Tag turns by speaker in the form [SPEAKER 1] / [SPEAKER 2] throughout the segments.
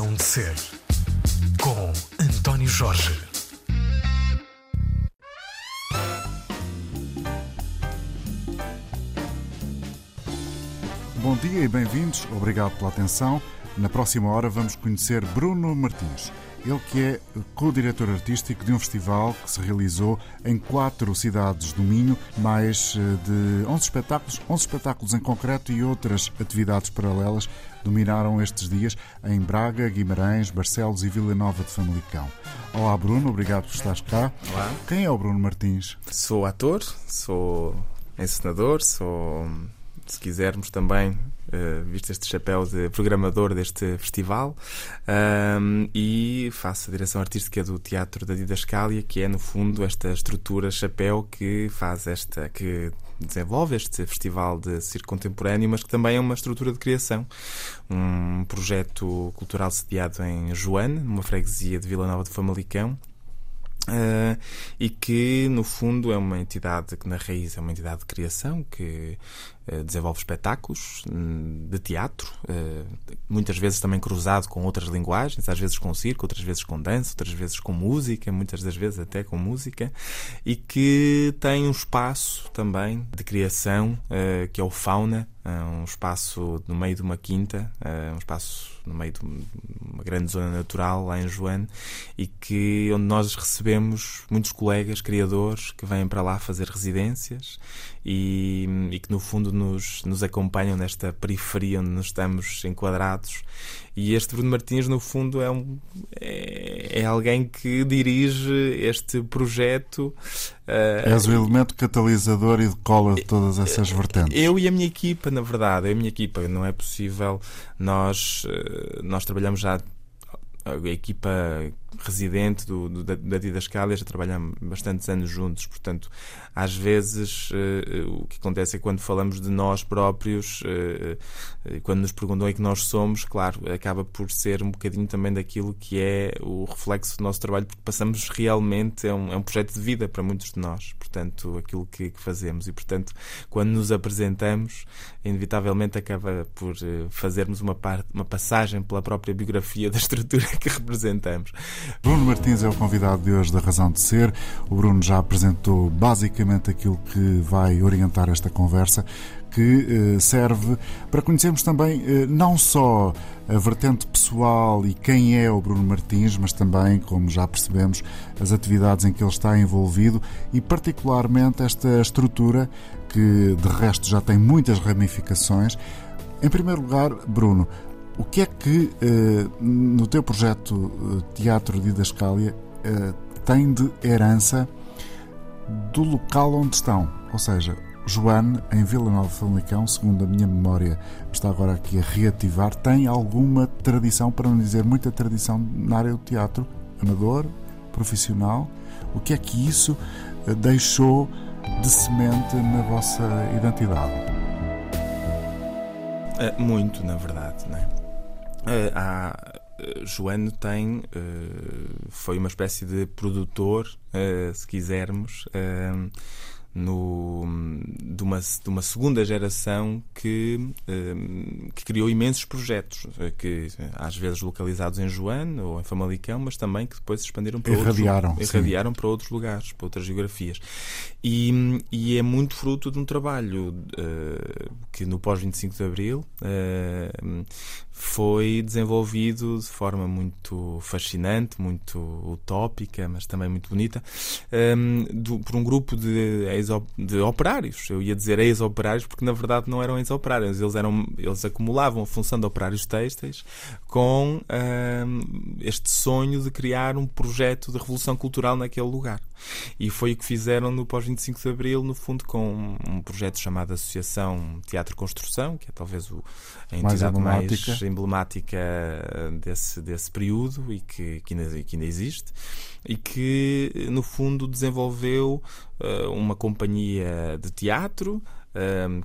[SPEAKER 1] Razão de Ser, com António Jorge.
[SPEAKER 2] Bom dia e bem-vindos. Obrigado pela atenção. Na próxima hora vamos conhecer Bruno Martins. Ele que é co-diretor artístico de um festival que se realizou em quatro cidades do Minho, mais eh, de 11 espetáculos, 11 espetáculos em concreto e outras atividades paralelas dominaram estes dias em Braga, Guimarães, Barcelos e Vila Nova de Famalicão. Olá Bruno, obrigado por estares cá.
[SPEAKER 3] Olá.
[SPEAKER 2] Quem é o Bruno Martins?
[SPEAKER 3] Sou ator, sou encenador, sou, se quisermos também, uh, visto este chapéu de programador deste festival, um, e faço a direção artística do Teatro da Didascália, que é, no fundo, esta estrutura chapéu que faz esta. que desenvolve este festival de circo contemporâneo, mas que também é uma estrutura de criação. Um projeto cultural sediado em Joane, numa freguesia de Vila Nova de Famalicão, Uh, e que, no fundo, é uma entidade que, na raiz, é uma entidade de criação que desenvolve espetáculos um, de teatro, uh, muitas vezes também cruzado com outras linguagens, às vezes com circo, outras vezes com dança, outras vezes com música, muitas das vezes até com música, e que tem um espaço também de criação que é o Fauna, um espaço no meio de uma quinta, um espaço no meio de uma grande zona natural lá em Joane e que onde nós recebemos muitos colegas criadores que vêm para lá fazer residências e, e que no fundo nos, nos acompanham nesta periferia onde nos estamos enquadrados. E este Bruno Martins no fundo é, um, é, é alguém que dirige este projeto
[SPEAKER 2] uh, És o elemento catalisador e de cola de todas essas vertentes.
[SPEAKER 3] eu e a minha equipa na verdade eu e a minha equipa não é possível nós uh, nós trabalhamos já a equipa residente do, do, da, da Didascalia já trabalhamos bastantes anos juntos, portanto, às vezes uh, o que acontece é quando falamos de nós próprios, uh, quando nos perguntam em que nós somos, claro, acaba por ser um bocadinho também daquilo que é o reflexo do nosso trabalho, porque passamos realmente, é um, é um projeto de vida para muitos de nós, portanto, aquilo que, que fazemos, e portanto, quando nos apresentamos, inevitavelmente acaba por fazermos uma, parte, uma passagem pela própria biografia da estrutura que representamos.
[SPEAKER 2] Bruno Martins é o convidado de hoje da Razão de Ser. O Bruno já apresentou basicamente aquilo que vai orientar esta conversa, que eh, serve para conhecermos também eh, não só a vertente pessoal e quem é o Bruno Martins, mas também, como já percebemos, as atividades em que ele está envolvido e, particularmente, esta estrutura que, de resto, já tem muitas ramificações. Em primeiro lugar, Bruno, o que é que eh, no teu projeto eh, Teatro Didascália eh, tem de herança do local onde estão? Ou seja, Joane, em Vila Nova de Famalicão, segundo a minha memória está agora aqui a reativar, tem alguma tradição, para não dizer muita tradição, na área do teatro, amador, profissional. O que é que isso deixou de semente na vossa identidade?
[SPEAKER 3] muito, na verdade, há, uh, Joano tem uh, foi uma espécie de produtor, se quisermos, no, de, uma, de uma segunda geração que, que criou imensos projetos, que às vezes localizados em Joane ou em Famalicão, mas também que depois se expandiram para,
[SPEAKER 2] irradiaram,
[SPEAKER 3] outros, irradiaram para outros lugares, para outras geografias. E, e é muito fruto de um trabalho uh, que no pós-25 de Abril uh, foi desenvolvido de forma muito fascinante, muito utópica, mas também muito bonita, um, do, por um grupo de, de operários. Eu ia dizer ex-operários porque na verdade não eram ex-operários, eles, eram, eles acumulavam a função de operários têxteis com um, este sonho de criar um projeto de revolução cultural naquele lugar. E foi o que fizeram no pós-25 de Abril, no fundo, com um projeto chamado Associação Teatro Construção, que é talvez o, a entidade mais emblemática, mais emblemática desse, desse período e que, que, ainda, que ainda existe, e que, no fundo, desenvolveu uh, uma companhia de teatro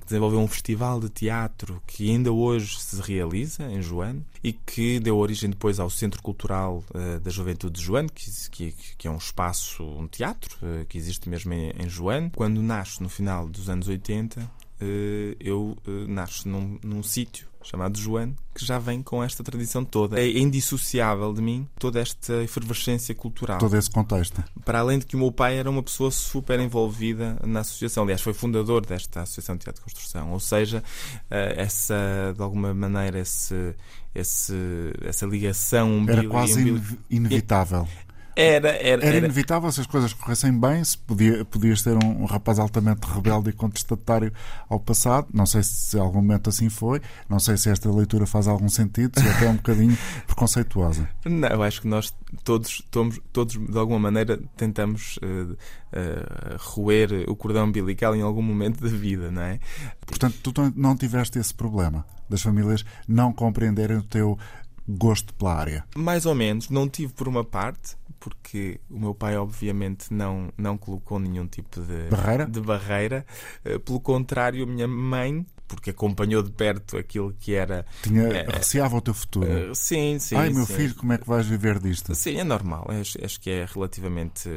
[SPEAKER 3] que desenvolveu um festival de teatro que ainda hoje se realiza em Joane e que deu origem depois ao Centro Cultural uh, da Juventude de Joane, que, que, que, é um espaço, um teatro uh, que existe mesmo em, em Joane. Quando nasce no final dos anos 80, eh, eu eh, nasço num, num sítio chamado Joano, que já vem com esta tradição toda. É indissociável de mim toda esta efervescência cultural.
[SPEAKER 2] Todo esse contexto.
[SPEAKER 3] Para além de que o meu pai era uma pessoa super envolvida na associação. Aliás, foi fundador desta Associação de Teatro de Construção. Ou seja, eh, essa, de alguma maneira, esse, esse, essa ligação
[SPEAKER 2] Era quase inevitável.
[SPEAKER 3] Era, era,
[SPEAKER 2] era, inevitável se as coisas corressem bem, se podia, podias ter um, um, rapaz altamente rebelde e contestatário ao passado. Não sei se algum momento assim foi, não sei se esta leitura faz algum sentido, se é até um bocadinho preconceituosa.
[SPEAKER 3] Não, eu acho que nós todos, todos, todos de alguma maneira, tentamos uh, uh, roer o cordão umbilical em algum momento da vida, não é?
[SPEAKER 2] Portanto, tu não tiveste esse problema das famílias não compreenderem o teu gosto pela área?
[SPEAKER 3] Mais ou menos, não tive por uma parte, porque o meu pai, obviamente, não, não colocou nenhum tipo de
[SPEAKER 2] barreira.
[SPEAKER 3] De barreira. Eh, pelo contrário, a minha mãe porque acompanhou de perto aquilo que era.
[SPEAKER 2] Tinha, é, receava o teu futuro. Uh,
[SPEAKER 3] sim, sim.
[SPEAKER 2] Ai, meu
[SPEAKER 3] sim.
[SPEAKER 2] filho, como é que vais viver disto?
[SPEAKER 3] Sim, é normal. Acho, acho que é relativamente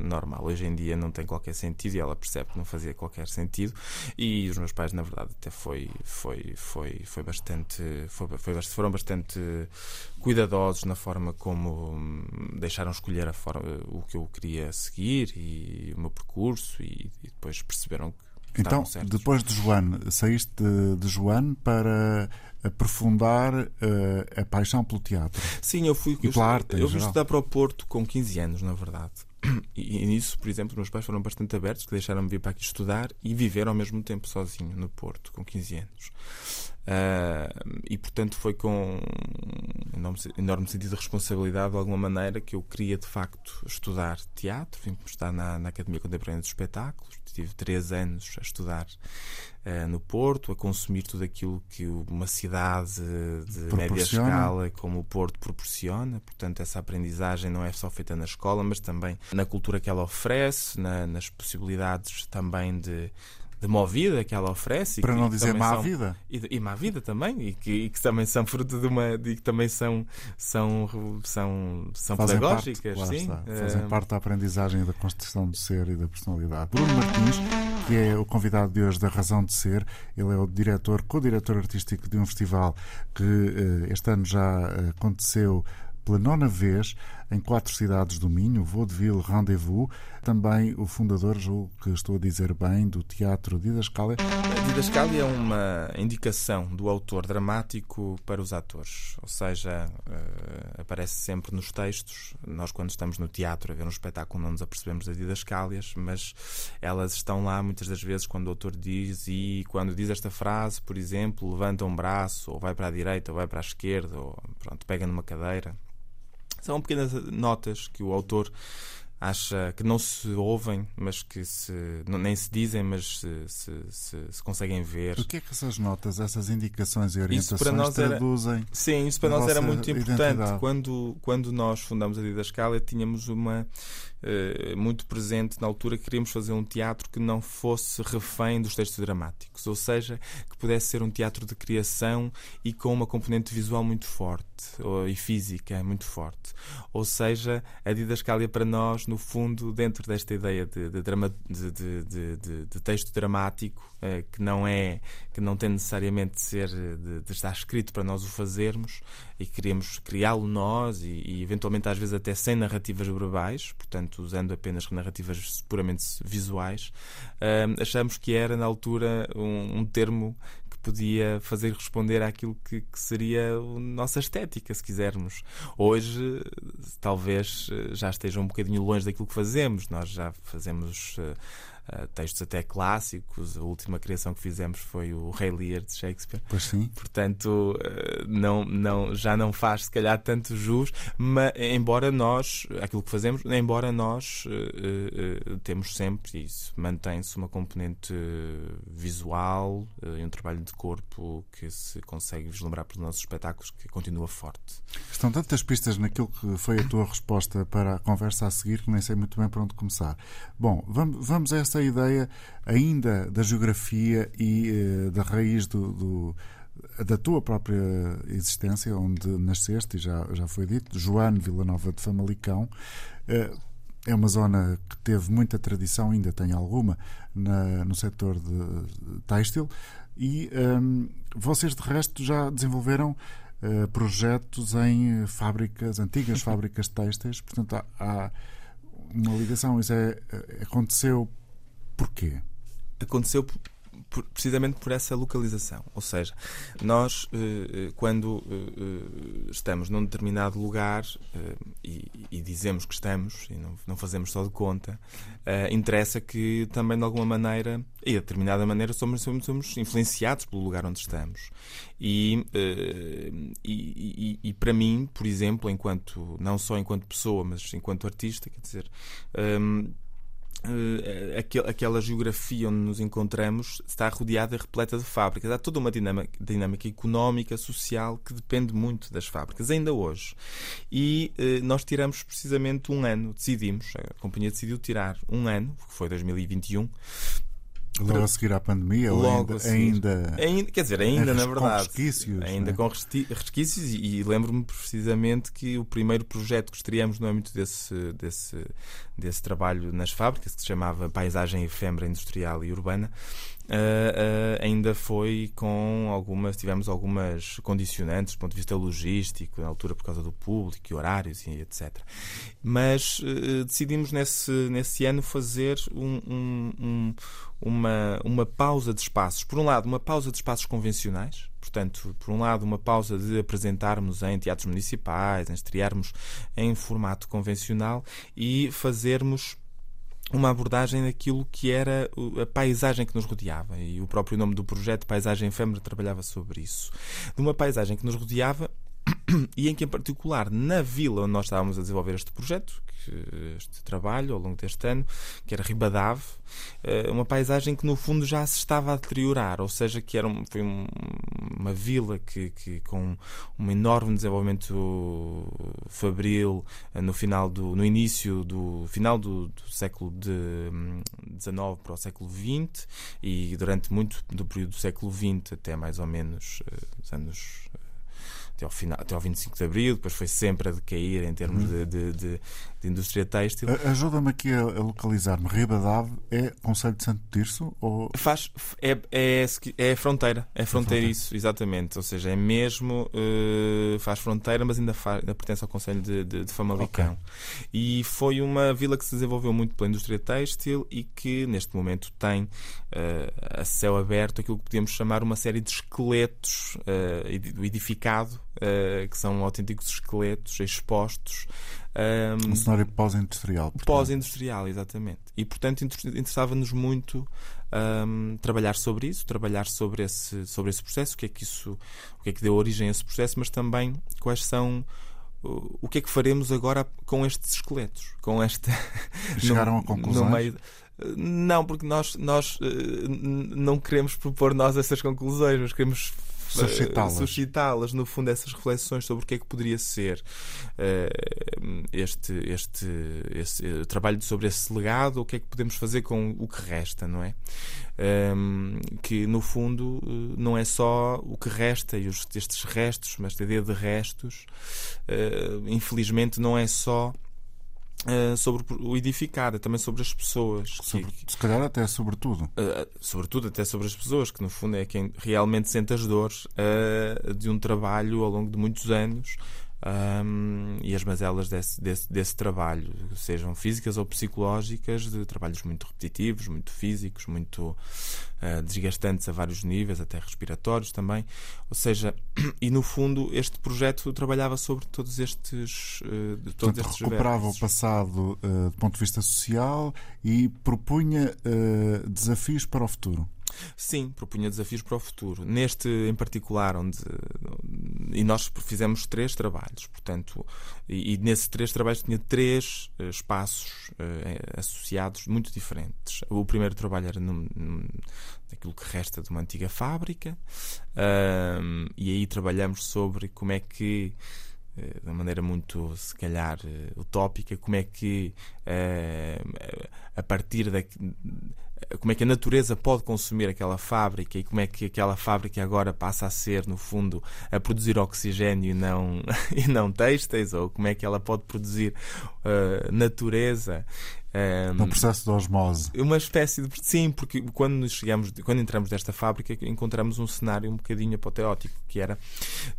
[SPEAKER 3] normal. Hoje em dia não tem qualquer sentido e ela percebe que não fazia qualquer sentido. E os meus pais, na verdade, até foi, foi, foi, foi bastante. Foi, foi, foram bastante cuidadosos na forma como deixaram escolher a forma, o que eu queria seguir e o meu percurso e, e depois perceberam que
[SPEAKER 2] então, depois de Joane, saíste de, de Joane para aprofundar uh, a paixão pelo teatro.
[SPEAKER 3] Sim, eu fui
[SPEAKER 2] e pela arte,
[SPEAKER 3] eu fui estudar para o Porto com 15 anos, na verdade. E, e nisso, por exemplo, meus pais foram bastante abertos, que deixaram-me vir para aqui estudar e viver ao mesmo tempo sozinho no Porto, com 15 anos. Uh, e portanto foi com enorme, enorme, sentido de responsabilidade de alguma maneira que eu queria de facto estudar teatro, vim estar na, na Academia Contemporânea dos Espetáculos, tive três anos a estudar uh, no Porto, a consumir tudo aquilo que uma cidade de média escala como o Porto proporciona, portanto essa aprendizagem não é só feita na escola, mas também na cultura que ela oferece, na, nas possibilidades também de de má vida que ela oferece.
[SPEAKER 2] Para
[SPEAKER 3] que,
[SPEAKER 2] não dizer má
[SPEAKER 3] são,
[SPEAKER 2] vida.
[SPEAKER 3] E, e, má vida também, e que, e que também são fruto de uma. e que também são, são, são, são
[SPEAKER 2] Fazem
[SPEAKER 3] pedagógicas.
[SPEAKER 2] Parte,
[SPEAKER 3] sim.
[SPEAKER 2] Fazem uh... parte da aprendizagem da construção do ser e da personalidade. Bruno Martins, que é o convidado de hoje da Razão de Ser, ele é o diretor, co-diretor artístico de um festival que uh, este ano já uh, aconteceu pela nona vez em quatro cidades do Minho, Vaudeville Rendezvous, também o fundador, julgo que estou a dizer bem, do Teatro Didascalia.
[SPEAKER 3] Didascalia é uma indicação do autor dramático para os atores, ou seja, uh, aparece sempre nos textos. Nós, quando estamos no teatro a ver um espetáculo, não nos apercebemos das didascálias, mas elas estão lá muitas das vezes quando o autor diz e quando diz esta frase, por exemplo, levanta um braço, ou vai para a direita, ou vai para a esquerda, ou pronto, pega numa cadeira. São pequenas notas que o autor acha que não se ouvem, mas que se, nem se dizem, mas se, se, se, se, conseguem ver.
[SPEAKER 2] O que é que essas notas, essas indicações e orientações isso para nós traduzem?
[SPEAKER 3] Era, sim, isso para nós era muito importante. Quando, quando nós fundamos a Didascalia, tínhamos uma muito presente na altura que queríamos fazer um teatro que não fosse refém dos textos dramáticos, ou seja, que pudesse ser um teatro de criação e com uma componente visual muito forte e física muito forte. Ou seja, a Didascalia para nós no fundo, dentro desta ideia de, de, drama, de, de texto dramático, eh, que não é que não tem necessariamente de ser de, estar escrito para nós o fazermos e queremos criá-lo nós e, e, eventualmente às vezes até sem narrativas verbais, portanto usando apenas narrativas puramente visuais, eh, achamos que era na altura um, um termo podia fazer responder àquilo que, que, seria a nossa estética, se quisermos. Hoje, talvez já esteja um bocadinho longe daquilo que fazemos. Nós já fazemos. Uh, uh, textos até clássicos. A última criação que fizemos foi o Rei Lear de Shakespeare.
[SPEAKER 2] Pois sim.
[SPEAKER 3] Portanto, uh, não, não, já não faz se calhar tanto jus, mas embora nós, aquilo que fazemos, embora nós uh, temos sempre isso, mantém-se uma componente visual e um trabalho de corpo que se consegue vislumbrar pelos nossos espetáculos que continua forte.
[SPEAKER 2] Estão tantas pistas naquilo que foi a tua resposta para a conversa a seguir que nem sei muito bem para onde começar. Bom, vamos, vamos a essa essa ideia ainda da geografia e uh, da raiz do, do, da tua própria existência, onde nasceste, e já, já foi dito, João Villanova de Famalicão. Uh, é uma zona que teve muita tradição, ainda tem alguma, na, no setor de têxtil. E um, vocês, de resto, já desenvolveram uh, projetos em fábricas, antigas fábricas têxteis. Portanto, há, há uma ligação. Isso é, aconteceu porquê?
[SPEAKER 3] Aconteceu por, precisamente por essa localização. Ou seja, nós, eh, eh, quando eh, estamos num determinado lugar e, e, dizemos que estamos, e não, não fazemos só de conta, interessa que também, de alguma maneira, e de determinada maneira, somos, somos, somos influenciados pelo lugar onde estamos. E, e, e, para mim, por exemplo, enquanto não só enquanto pessoa, mas enquanto artista, quer dizer uh, aquela geografia onde nos encontramos está rodeada e repleta de fábricas. Há toda uma dinâmica, dinâmica económica, social, que depende muito das fábricas, ainda hoje. E uh, nós tiramos precisamente um ano, decidimos, a companhia decidiu tirar um ano, que foi 2021,
[SPEAKER 2] Logo a seguir à pandemia? Logo ainda, ainda,
[SPEAKER 3] ainda, Quer dizer, ainda na verdade.
[SPEAKER 2] Com resquícios.
[SPEAKER 3] Ainda
[SPEAKER 2] né?
[SPEAKER 3] com resquícios, e, e lembro-me precisamente que o primeiro projeto que estreamos no âmbito desse, desse, desse trabalho nas fábricas, que se chamava Paisagem Efêmera Industrial e Urbana, Uh, uh, ainda foi com algumas, tivemos algumas condicionantes do ponto de vista logístico, na altura por causa do público horários e etc. Mas uh, decidimos nesse, nesse ano fazer um, um, um, uma, uma pausa de espaços. Por um lado, uma pausa de espaços convencionais, portanto, por um lado, uma pausa de apresentarmos em teatros municipais, em estrearmos em formato convencional e fazermos uma abordagem daquilo que era a paisagem que nos rodeava. E o próprio nome do projeto, Paisagem Efêmera, trabalhava sobre isso. De uma paisagem que nos rodeava e em que, em particular, na vila onde nós estávamos a desenvolver este projeto, este trabalho ao longo deste ano, que era Ribadave, eh, uma paisagem que no fundo já se estava a deteriorar, ou seja, que era um, foi um, uma vila que, que, com um enorme desenvolvimento fabril eh, no final do no início do final do, do século XIX hum, para o século XX e durante muito do período do século XX até mais ou menos eh, os anos até ao, final, até ao 25 de Abril, depois foi sempre a decair em termos uhum. de, de, de, de, indústria têxtil.
[SPEAKER 2] Ajuda-me aqui a, a localizar-me. Ribadave é Conselho de Santo Tirso? Ou...
[SPEAKER 3] Faz, é, é, é fronteira, é fronteiriço, exatamente. Ou seja, é mesmo, uh, faz fronteira, mas ainda, faz, ainda pertence ao Conselho de, de, de Famalicão. Okay. E foi uma vila que se desenvolveu muito pela indústria têxtil e que neste momento tem uh, a céu aberto aquilo que podemos chamar uma série de esqueletos uh, edificado uh, que são autênticos esqueletos expostos.
[SPEAKER 2] Um, um cenário pós-industrial.
[SPEAKER 3] Pós-industrial, exatamente. E, portanto, interessava-nos muito um, trabalhar sobre isso, trabalhar sobre esse, sobre esse processo, o que é que isso, o que é que deu origem a esse processo, mas também quais são o que é que faremos agora com estes esqueletos? Com esta.
[SPEAKER 2] Chegaram a conclusões? Meio...
[SPEAKER 3] Não, porque nós, nós uh, não queremos propor nós essas conclusões, mas queremos
[SPEAKER 2] suscitá-las.
[SPEAKER 3] suscitá-las, no fundo, essas reflexões sobre o que é que poderia ser uh, este, este, este uh, trabalho sobre esse legado, o que é que podemos fazer com o que resta, não é? Um, ehm, que no fundo uh, não é só o que resta e os, estes restos, mas esta ideia de restos, infelizmente, não é só Uh, sobre o edificado, também sobre as pessoas.
[SPEAKER 2] Sobre, que, se calhar até sobretudo.
[SPEAKER 3] Uh, sobretudo até sobre as pessoas, que no fundo é quem realmente sente as dores uh, de um trabalho ao longo de muitos anos um, e as mazelas desse, desse, desse, trabalho, sejam físicas ou psicológicas, de trabalhos muito repetitivos, muito físicos, muito uh, desgastantes a vários níveis, até respiratórios também. Ou seja, e no fundo este projeto trabalhava sobre todos estes, uh, todos
[SPEAKER 2] Portanto, estes recuperava o passado uh, do ponto de vista social e propunha desafios para o futuro.
[SPEAKER 3] Sim, propunha desafios para o futuro. Neste em particular, onde. E nós fizemos três trabalhos, portanto, e, e nesses três trabalhos tinha três uh, espaços uh, associados muito diferentes. O primeiro trabalho era num, num, naquilo que resta de uma antiga fábrica, e aí trabalhamos sobre como é que de uma maneira muito, se calhar, utópica, como é que a partir da, como é que a natureza pode consumir aquela fábrica e como é que aquela fábrica agora passa a ser, no fundo, a produzir oxigênio e não, e não têxteis, ou como é que ela pode produzir uh, natureza.
[SPEAKER 2] Um, processo de osmose.
[SPEAKER 3] Uma espécie de. Sim, porque quando chegamos, quando entramos nesta fábrica, encontramos um cenário um bocadinho apoteótico, que era.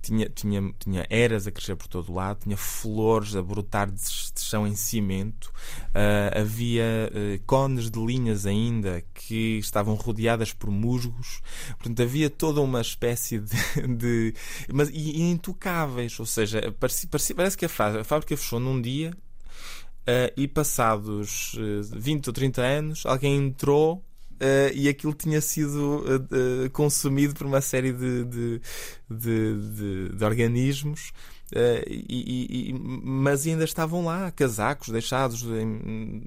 [SPEAKER 3] Tinha, tinha, tinha eras a crescer por todo o lado, tinha flores a brotar de, de chão em cimento, uh, havia uh, cones de linhas ainda que estavam rodeadas por musgos, portanto havia toda uma espécie de. de mas, e, e intocáveis, ou seja, parece, parece, parece que a fábrica fechou num dia Uh, e passados uh, 20 ou 30 anos, alguém entrou Uh, e aquilo tinha sido uh, uh, consumido por uma série de, de, de, de organismos. E, e, mas ainda estavam lá casacos deixados em,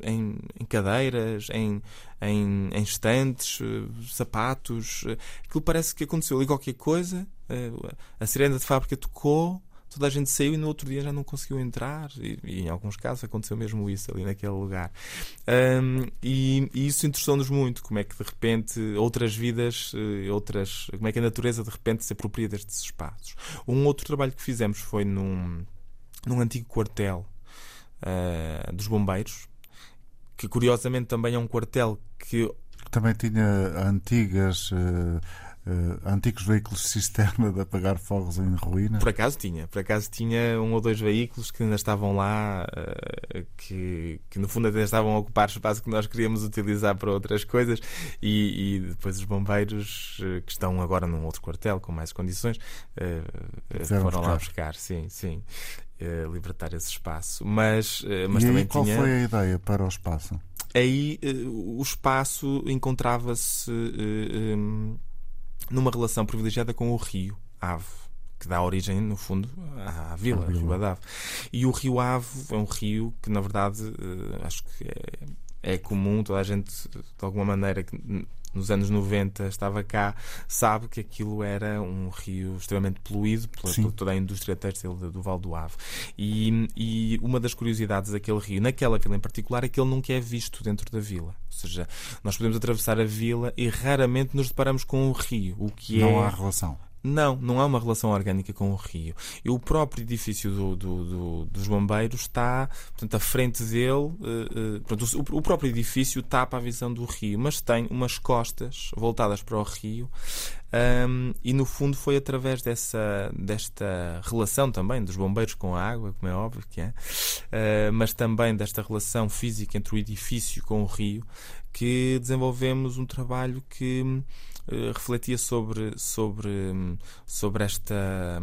[SPEAKER 3] em, em cadeiras, em, em, em estantes, sapatos. Aquilo parece que aconteceu ali qualquer coisa. a sirena de fábrica tocou, toda a gente saiu e no outro dia já não conseguiu entrar. E, e em alguns casos aconteceu mesmo isso ali naquele lugar. Um, e, e, isso interessou-nos muito. Como é que de repente outras vidas, eh, outras, como é que a natureza de repente se apropria destes espaços. Um outro trabalho que fizemos foi num, num antigo quartel uh, dos bombeiros, que curiosamente também é um quartel que
[SPEAKER 2] também tinha antigas uh, uh, antigos veículos de cisterna de apagar fogos em ruína?
[SPEAKER 3] Por acaso tinha. Por acaso tinha um ou dois veículos que ainda estavam lá, uh, que, que no fundo até estavam a ocupar espaço que nós queríamos utilizar para outras coisas e, e depois os bombeiros uh, que estão agora num outro quartel com mais condições foram buscar. lá buscar. Sim, sim. libertar esse espaço. Mas, mas
[SPEAKER 2] e
[SPEAKER 3] também
[SPEAKER 2] aí, qual
[SPEAKER 3] tinha...
[SPEAKER 2] foi a ideia para o espaço?
[SPEAKER 3] Aí o espaço encontrava-se um, numa relação privilegiada com o rio Ave que dá origem, no fundo, à vila, a Rio Ave. E o Rio Ave é um rio que, na verdade, eh, acho que é, é comum, toda a gente, de alguma maneira, que nos anos 90 estava cá, sabe que aquilo era um rio extremamente poluído pela, por toda a indústria têxtil do Val do Ave. E, e uma das curiosidades daquele rio, naquela vila em particular, é que ele nunca é visto dentro da vila. Ou seja, nós podemos atravessar a vila e raramente nos deparamos com o rio, o que
[SPEAKER 2] não
[SPEAKER 3] é...
[SPEAKER 2] Não há relação.
[SPEAKER 3] Não, não há uma relação orgânica com o rio. E o próprio edifício do, do, do, dos bombeiros está, portanto, à frente dele, uh, uh, portanto, o, o, próprio edifício tapa a visão do rio, mas tem umas costas voltadas para o rio. Um, e no fundo foi através dessa, desta relação também dos bombeiros com a água, como é óbvio que é, uh, mas também desta relação física entre o edifício com o rio, que desenvolvemos um trabalho que uh, refletia sobre, sobre, sobre, esta,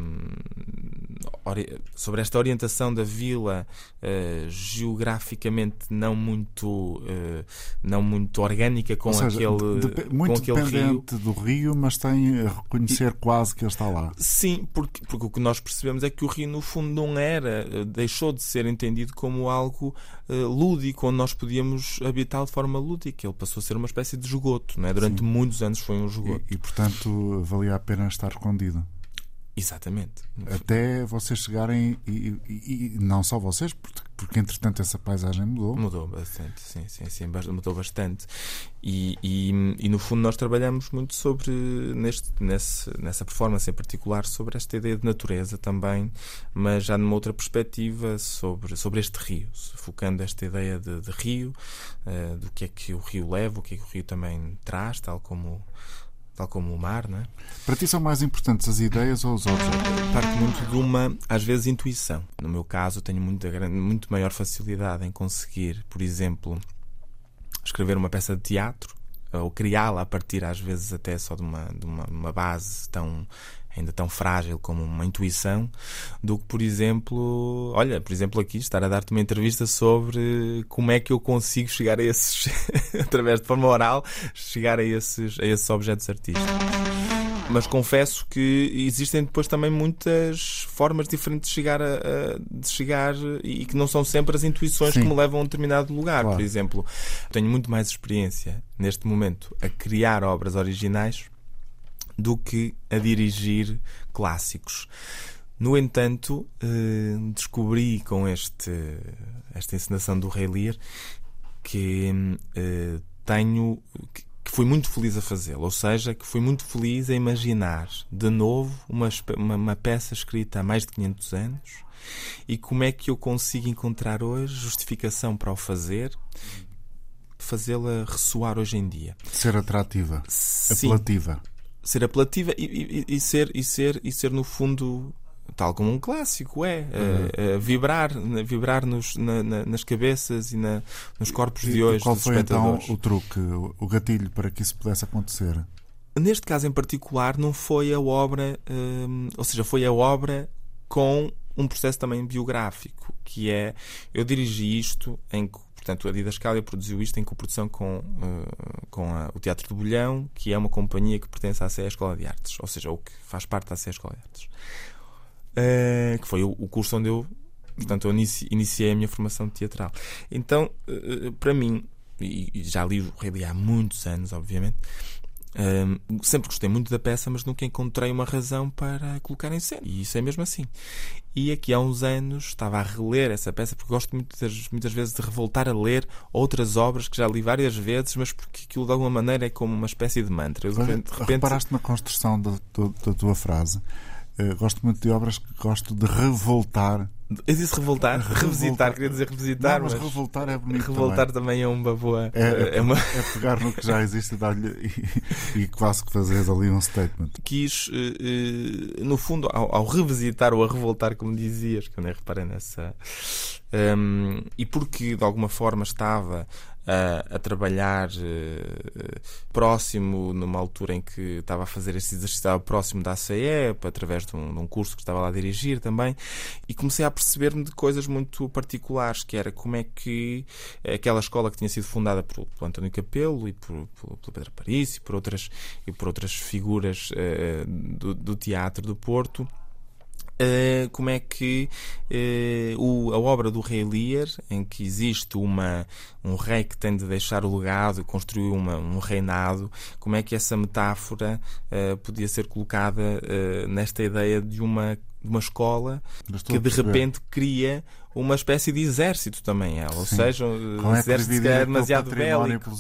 [SPEAKER 3] sobre esta orientação da vila uh, geograficamente não muito, uh, não muito orgânica com
[SPEAKER 2] seja,
[SPEAKER 3] aquele,
[SPEAKER 2] muito
[SPEAKER 3] com aquele rio.
[SPEAKER 2] do rio, mas tem a reconhecer e, quase que ele está lá.
[SPEAKER 3] Sim, porque, porque o que nós percebemos é que o rio, no fundo, não era, deixou de ser entendido como algo lúdico, onde nós podíamos habitá-lo de forma lúdica ele passou a ser uma espécie de esgoto. Não é? Durante Sim. muitos anos foi um esgoto.
[SPEAKER 2] E, e, portanto, valia a pena estar escondido.
[SPEAKER 3] Exatamente.
[SPEAKER 2] Até vocês chegarem, e, e, e não só vocês, porque, porque entretanto essa paisagem mudou.
[SPEAKER 3] Mudou bastante, sim, sim, sim mudou bastante. E, e, no fundo nós trabalhamos muito sobre, neste, nesse, nessa performance em particular, sobre esta ideia de natureza também, mas já numa outra perspectiva sobre, sobre este rio, focando esta ideia de, de rio, uh, do que é que o rio leva, o que é que o rio também traz, tal como tal como o mar, não é?
[SPEAKER 2] Para ti são mais importantes as ideias ou os objetos?
[SPEAKER 3] Parte muito de uma, às vezes, intuição. No meu caso, tenho muito, muito maior facilidade em conseguir, por exemplo, escrever uma peça de teatro ou criá-la a partir, às vezes, até só de uma, de uma, uma base tão ainda tão frágil como uma intuição, do que, por exemplo, olha, por exemplo, aqui estar a dar-te uma entrevista sobre como é que eu consigo chegar a esses, através de forma oral, chegar a esses, a esses objetos artísticos. Mas confesso que existem depois também muitas formas diferentes de chegar, a, de chegar e que não são sempre as intuições Sim. que me levam a um determinado lugar. Claro. Por exemplo, tenho muito mais experiência neste momento a criar obras originais do que a dirigir clássicos. No entanto, eh, descobri com este, esta encenação do Rei Lear que eh, tenho que, fui muito feliz a fazê-lo, ou seja, que fui muito feliz a imaginar de novo uma, uma, uma peça escrita há mais de 500 anos e como é que eu consigo encontrar hoje justificação para o fazer, fazê-la ressoar hoje em dia.
[SPEAKER 2] Ser atrativa,
[SPEAKER 3] Sim,
[SPEAKER 2] apelativa.
[SPEAKER 3] Ser apelativa e, e- e ser, e, ser, e ser, no fundo, tal como um clássico é, eh, vibrar, vibrar nos, na- na- nas cabeças e na- nos corpos
[SPEAKER 2] E-
[SPEAKER 3] de hoje
[SPEAKER 2] qual foi então o truque, o gatilho para que isso pudesse acontecer?
[SPEAKER 3] Neste caso em particular, não foi a obra, hum, ou seja, foi a obra com um processo também biográfico, que é eu dirigi isto em portanto a Didascalia produziu isto em coprodução com, eh, com a- o Teatro do Bolhão, que é uma companhia que pertence à CE Escola de Artes, ou seja, o que faz parte da CE Escola de Artes. Eh, que foi o, o curso onde eu, portanto, eu inici- iniciei a minha formação teatral. Então, eh, para mim, e, e já li o Rei há muitos anos, obviamente, Hum, sempre gostei muito da peça, mas nunca encontrei uma razão para colocar em cena. E isso é mesmo assim. E aqui há uns anos estava a reler essa peça, porque gosto muitas, muitas vezes de revoltar a ler outras obras que já li várias vezes, mas porque aquilo de alguma maneira é como uma espécie de mantra. Eu, de repente, de repente-
[SPEAKER 2] Reparaste na construção da, tu- da tua frase? Eh, gosto muito de obras que gosto de revoltar.
[SPEAKER 3] Eu disse revoltar,
[SPEAKER 2] Revoltar.
[SPEAKER 3] revisitar, queria dizer revisitar,
[SPEAKER 2] Não, mas
[SPEAKER 3] mas,
[SPEAKER 2] revoltar é bonito.
[SPEAKER 3] revoltar
[SPEAKER 2] também.
[SPEAKER 3] também é uma boa.
[SPEAKER 2] É,
[SPEAKER 3] é uma,
[SPEAKER 2] é pegar no que já existe e dar-lhe e, e quase que fazeres ali um statement.
[SPEAKER 3] quis, eh, no fundo, ao, ao revisitar ou a revoltar, como dizias, que eu nem reparei nessa. ehm, e porque de alguma forma estava a, a trabalhar eh, próximo, numa altura em que estava a fazer este exercício, estava próximo da ACE, através de um, de um curso que estava lá a dirigir também, e comecei a perceber-me de coisas muito particulares, que era como é que aquela escola que tinha sido fundada por, por António Capelo e por, por, Pedro Paris e por outras, e por outras figuras eh, do, do teatro do Porto, Uh, como é que uh, o- a obra do Rei Lear, em que existe uma, um rei que tem de deixar o legado e construir uma, um reinado, como é que essa metáfora uh, podia ser colocada uh, nesta ideia de uma, de uma escola que de repente cria uma espécie de exército também ela, ou
[SPEAKER 2] Sim.
[SPEAKER 3] seja, um
[SPEAKER 2] é
[SPEAKER 3] exército que é demasiado bélico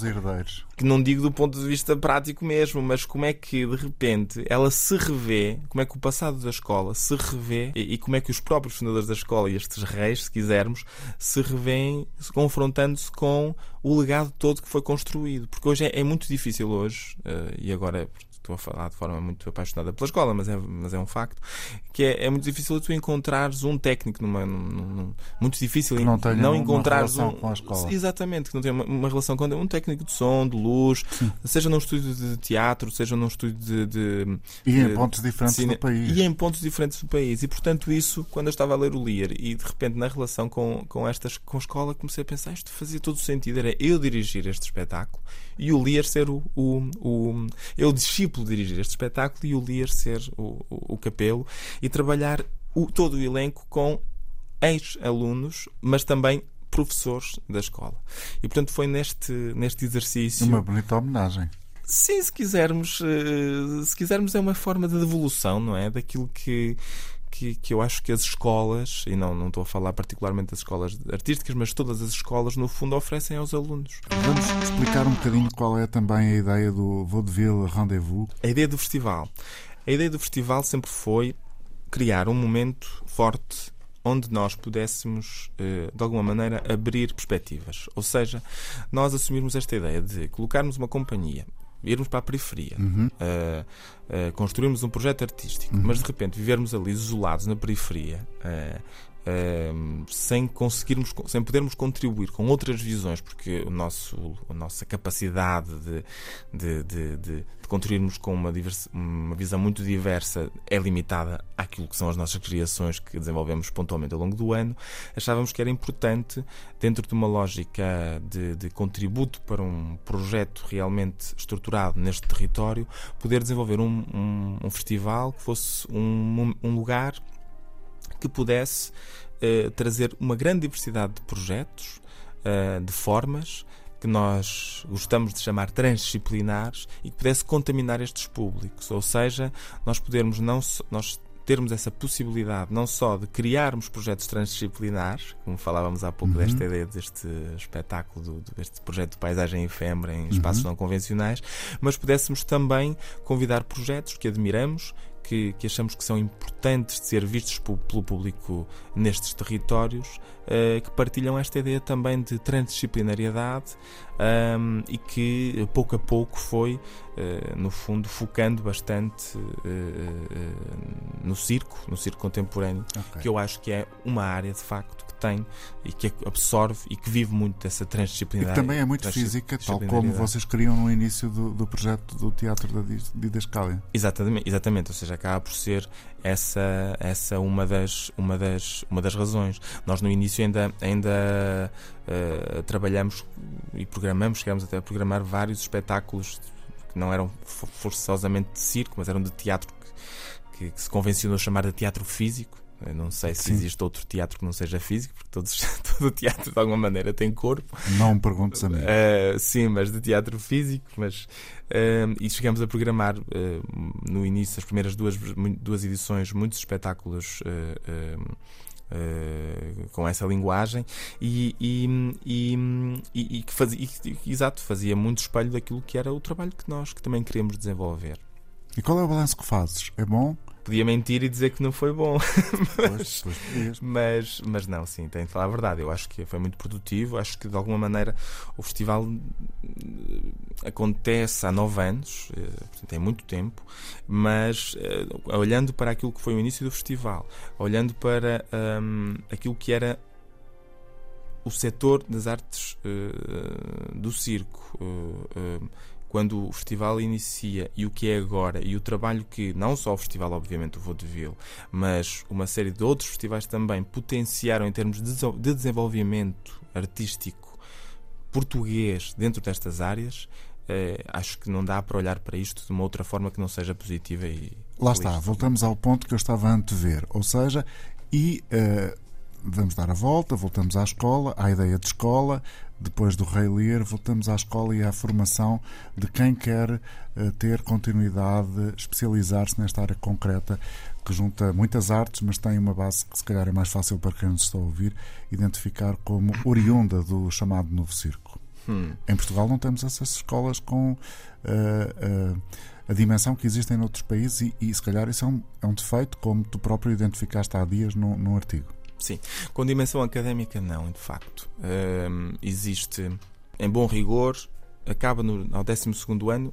[SPEAKER 3] que não digo do ponto de vista prático mesmo, mas como é que de repente ela se revê, como é que o passado da escola se revê e, e como é que os próprios fundadores da escola e estes reis, se quisermos, se revêem se confrontando-se com o legado todo que foi construído. Porque hoje é, é muito difícil hoje, eh, e agora estou a falar de forma muito apaixonada pela escola, mas é, mas é um facto, que é, é muito difícil tu encontrares um técnico numa, num- num- muito difícil
[SPEAKER 2] Que não tenha
[SPEAKER 3] não
[SPEAKER 2] uma
[SPEAKER 3] encontrares
[SPEAKER 2] relação
[SPEAKER 3] um,
[SPEAKER 2] com a escola.
[SPEAKER 3] Exatamente, que não tenha uma, uma relação com um técnico de som, de luz, seja num estúdio de teatro, seja num estúdio de, de-
[SPEAKER 2] E em
[SPEAKER 3] de
[SPEAKER 2] pontos diferentes
[SPEAKER 3] cine-
[SPEAKER 2] do país.
[SPEAKER 3] E em pontos diferentes do país. E portanto, isso, quando eu estava a ler o Lear e de repente na relação com, com estas com a escola, comecei a pensar, isto fazia todo o sentido, era eu dirigir este espetáculo e o Lear ser o, o, o eu discípulo dirigir este espetáculo e o Lear ser o, o, o capelo e trabalhar o, todo o elenco com ex-alunos, mas também professores da escola. E portanto foi neste, neste exercício.
[SPEAKER 2] Uma bonita homenagem.
[SPEAKER 3] Sim, se quisermos, eh, se quisermos é uma forma de devolução, não é? Daquilo que, que, que eu acho que as escolas, e não, não estou a falar particularmente das escolas artísticas, mas todas as escolas, no fundo, oferecem aos alunos.
[SPEAKER 2] Vamos explicar um bocadinho qual é também a ideia do Vaudeville Rendezvous.
[SPEAKER 3] A ideia do festival. A ideia do festival sempre foi criar um momento forte onde nós pudéssemos, eh, de alguma maneira, abrir perspectivas. Ou seja, nós assumirmos esta ideia de colocarmos uma companhia, irmos para a periferia, eh, eh, construirmos um projeto artístico, mas de repente vivermos ali isolados na periferia, eh, eh, sem conseguirmos, sem podermos contribuir com outras visões, porque o nosso, a nossa capacidade de, de, de, de, de construirmos com uma, divers- uma visão muito diversa é limitada àquilo que são as nossas criações que desenvolvemos pontualmente ao longo do ano, achávamos que era importante, dentro de uma lógica de, de contributo para um projeto realmente estruturado neste território, poder desenvolver um, um, um festival que fosse um, um lugar que pudesse eh, trazer uma grande diversidade de projetos, eh, de formas, que nós gostamos de chamar transdisciplinares e que pudesse contaminar estes públicos. Ou seja, nós podermos não só- nós termos essa possibilidade não só de criarmos projetos transdisciplinares, como falávamos há pouco
[SPEAKER 2] Uhum.
[SPEAKER 3] desta ideia deste espetáculo, do, deste projeto de paisagem efêmera em espaços
[SPEAKER 2] Uhum.
[SPEAKER 3] não convencionais, mas pudéssemos também convidar projetos que admiramos, que, que achamos que são importantes de ser vistos pelo público nestes territórios, eh, que partilham esta ideia também de transdisciplinariedade ahm, e que pouco a pouco foi, eh, no fundo, focando bastante eh, eh, no circo, no circo contemporâneo,
[SPEAKER 2] Ok.
[SPEAKER 3] que eu acho que é uma área de facto que tem e que absorve e que vive muito dessa
[SPEAKER 2] E que
[SPEAKER 3] transdisciplinaridade.
[SPEAKER 2] também é muito física, tal como vocês queriam no início do, do projeto do Teatro da Didascália.
[SPEAKER 3] Exatamente, exatamente, ou seja, acaba por ser essa, essa uma, das, uma, das, uma das razões. Nós no início ainda, ainda eh, trabalhamos e programamos, chegamos até a programar vários espetáculos que não eram fo- forçosamente de circo, mas eram de teatro que, que- que se convencionou chamar de teatro físico. Eu não sei se
[SPEAKER 2] Sim.
[SPEAKER 3] existe outro teatro que não seja físico, porque todos, todo o teatro de alguma maneira tem corpo.
[SPEAKER 2] Não me perguntes a mim.
[SPEAKER 3] Uh, sim, mas de teatro físico, mas uh, e chegamos a programar uh, no início, as primeiras duas, duas edições, muitos espetáculos uh, com essa linguagem e, e, e, e- que fazia, exato, fazia muito espelho daquilo que era o trabalho que nós que também queremos desenvolver.
[SPEAKER 2] E qual é o balanço que fazes? É bom?
[SPEAKER 3] Podia mentir e dizer que não foi bom.
[SPEAKER 2] Pois, pois podias.
[SPEAKER 3] Mas, mas não, sim, tenho de falar a verdade. Eu acho que foi muito produtivo. Acho que de alguma maneira o festival eh, acontece há nove anos, eh, portanto tem muito tempo, mas eh, olhando para aquilo que foi o início do festival, olhando para hum, aquilo que era o setor das artes eh, do circo. eh, eh, quando o festival inicia e o que é agora, e o trabalho que não só o festival, obviamente, o Vaudeville, mas uma série de outros festivais também potenciaram em termos de desenvolvimento artístico português dentro destas áreas, eh, acho que não dá para olhar para isto de uma outra forma que não seja positiva e
[SPEAKER 2] Lá está, voltamos ao ponto que eu estava a antever. Ou seja, e eh, vamos dar a volta, voltamos à escola, à ideia de escola, depois do Rei Lear, voltamos à escola e à formação de quem quer eh, ter continuidade, especializar-se nesta área concreta que junta muitas artes, mas tem uma base que se calhar é mais fácil para quem nos está a ouvir identificar como oriunda do chamado Novo Circo.
[SPEAKER 3] Hum.
[SPEAKER 2] Em Portugal não temos essas escolas com eh, eh, a dimensão que existem noutros países e, e se calhar isso é um, é um defeito, como tu próprio identificaste há dias num, num artigo.
[SPEAKER 3] Sim, com dimensão académica não, de facto. Hum, existe, em bom rigor, acaba no, ao 12 ano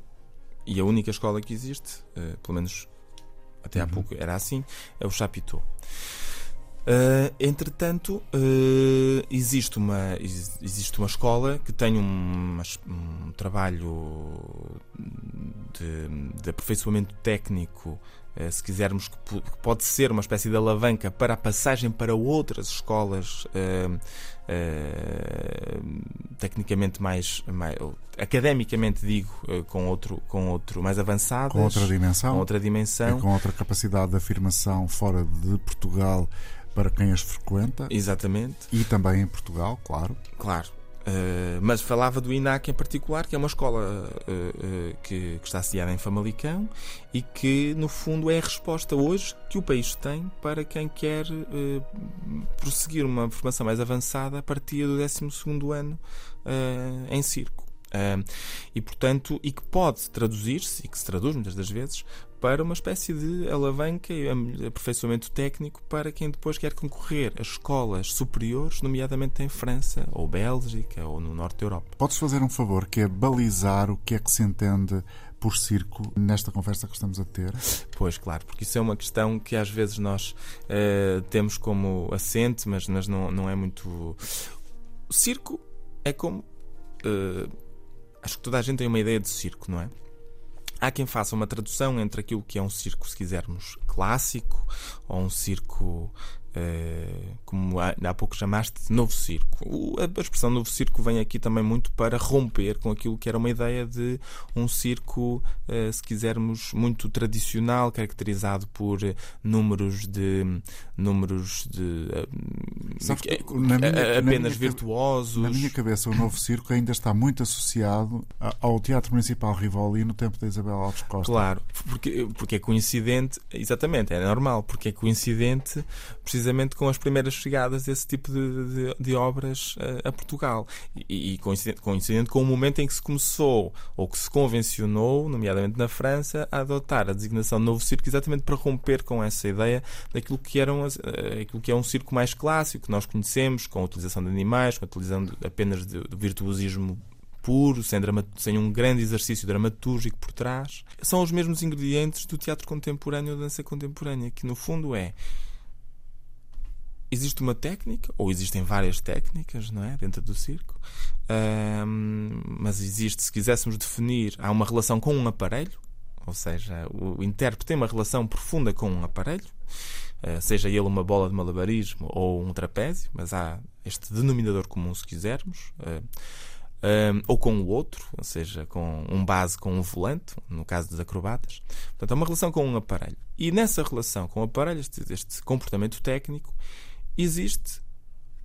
[SPEAKER 3] e a única escola que existe, eh, pelo menos até há
[SPEAKER 2] Uhum.
[SPEAKER 3] pouco era assim, é o Chapitou. Uh, entretanto, uh, existe, uma, ex- existe uma escola que tem um, um trabalho de, de aperfeiçoamento técnico, uh, se quisermos, que, po- que pode ser uma espécie de alavanca para a passagem para outras escolas uh, uh, tecnicamente mais, mais academicamente digo, uh, com outro, com outro mais avançadas,
[SPEAKER 2] Com outra dimensão
[SPEAKER 3] com outra
[SPEAKER 2] e
[SPEAKER 3] dimensão.
[SPEAKER 2] com outra capacidade de afirmação fora de Portugal para quem as frequenta
[SPEAKER 3] Exatamente.
[SPEAKER 2] e também em Portugal, claro.
[SPEAKER 3] Claro. Uh, mas falava do INAC em particular, que é uma escola uh, uh, que, que está sediada em Famalicão e que, no fundo, é a resposta hoje que o país tem para quem quer prosseguir uma formação mais avançada a partir do 12 ano em circo. E, portanto, e que pode traduzir-se, e que se traduz muitas das vezes, para uma espécie de alavanca e am- aperfeiçoamento técnico para quem depois quer concorrer a escolas superiores, nomeadamente em França, ou Bélgica, ou no norte da Europa.
[SPEAKER 2] Podes fazer um favor, que é balizar o que é que se entende por circo nesta conversa que estamos a ter?
[SPEAKER 3] Pois, claro, porque isso é uma questão que às vezes nós eh, temos como assente, mas, mas não, não é muito. O circo é como. eh, acho que toda a gente tem uma ideia de circo, não é? Há quem faça uma tradução entre aquilo que é um circo, se quisermos, clássico, ou um circo Uh, como há, há pouco chamaste de novo circo. O, a, expressão novo circo vem aqui também muito para romper com aquilo que era uma ideia de um circo, uh, se quisermos, muito tradicional, caracterizado por uh, números de números de minha, apenas virtuosos.
[SPEAKER 2] Na minha cabeça, o novo circo ainda está muito associado ao Teatro Municipal Rivoli no tempo da Isabel Alves Costa.
[SPEAKER 3] Claro, porque, porque é coincidente, exatamente, é normal, porque é coincidente precisamente com as primeiras chegadas desse tipo de, de, de obras a, a, Portugal. E, e coincidente, coincidente com o momento em que se começou, ou que se convencionou, nomeadamente na França, a adotar a designação de novo circo exatamente para romper com essa ideia daquilo que, eram as, eh, aquilo que é um circo mais clássico, que nós conhecemos, com a utilização de animais, com a utilização apenas de, de virtuosismo puro, sem, sem, um grande exercício dramatúrgico por trás. São os mesmos ingredientes do teatro contemporâneo ou da dança contemporânea, que no fundo é existe uma técnica, ou existem várias técnicas, não é? Dentro do circo, um, mas existe, se quiséssemos definir, há uma relação com um aparelho, ou seja, o intérprete tem uma relação profunda com um aparelho, uh, seja ele uma bola de malabarismo ou um trapézio, mas há este denominador comum, se quisermos. Um, ou com o outro, ou seja, com um base com um volante, no caso dos acrobatas. Portanto, é uma relação com um aparelho. E nessa relação com o aparelho, este, este comportamento técnico, existe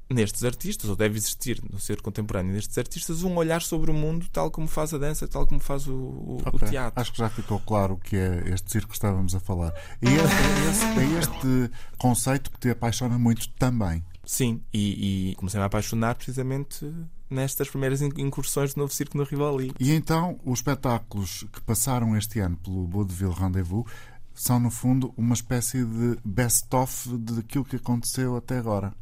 [SPEAKER 3] nestes artistas, ou deve existir no ser contemporâneo destes artistas, um olhar sobre o mundo tal como faz a dança, tal como faz o, o,
[SPEAKER 2] okay.
[SPEAKER 3] o teatro.
[SPEAKER 2] Acho que já ficou claro o que é este circo que estávamos a falar. E é, é, esse, é este conceito que te apaixona muito também.
[SPEAKER 3] Sim, e, e comecei a apaixonar precisamente nestas primeiras incursões do novo circo no Rivoli.
[SPEAKER 2] E então, os espetáculos que passaram este ano pelo Vaudeville Rendezvous são, no fundo, uma espécie de best-of daquilo que aconteceu até agora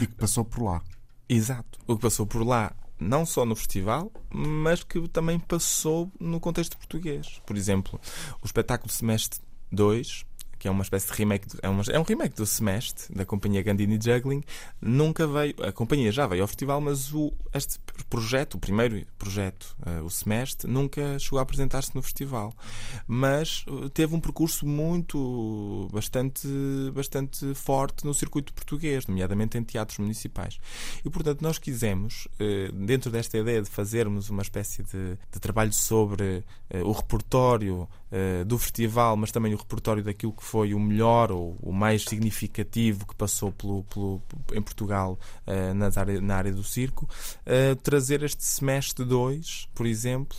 [SPEAKER 2] e que passou por lá.
[SPEAKER 3] Exato. O que passou por lá, não só no festival, mas que também passou no contexto português. Por exemplo, o espetáculo Semestre 2 que é uma espécie de remake, é, uma, é um remake do Semestre, da companhia Gandini Juggling. Nunca veio, a companhia já veio ao festival, mas o, este projeto, o primeiro projeto, uh, o Semestre, nunca chegou a apresentar-se no festival. Mas uh, teve um percurso muito, bastante, bastante forte no circuito português, nomeadamente em teatros municipais. E, portanto, nós quisemos, uh, dentro desta ideia de fazermos uma espécie de, de trabalho sobre o repertório do festival, mas também o repertório daquilo que foi o melhor ou o mais significativo que passou pelo, pelo em Portugal uh, nas área, na área do circo, uh, trazer este semestre 2, por exemplo,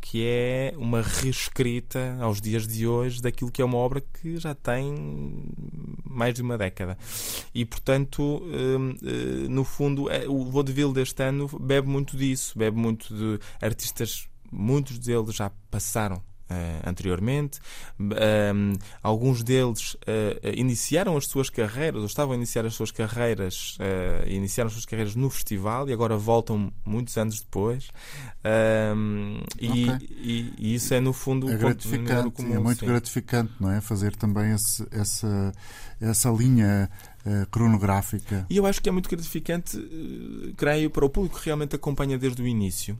[SPEAKER 3] que é uma reescrita aos dias de hoje daquilo que é uma obra que já tem mais de uma década. E, portanto, no fundo, o vaudeville deste ano bebe muito disso, bebe muito de artistas, muitos deles já passaram Uh, anteriormente. Um, alguns deles uh, iniciaram as suas carreiras, ou estavam a iniciar as suas carreiras, uh, iniciaram as suas carreiras no festival e agora voltam muitos anos depois. Um, e, okay. e, e, isso é, no fundo,
[SPEAKER 2] é gratificante. Comum, é muito sim. gratificante, não é? Fazer também esse, essa, essa linha. cronográfica.
[SPEAKER 3] E eu acho que é muito gratificante, creio, para o público que realmente acompanha desde o início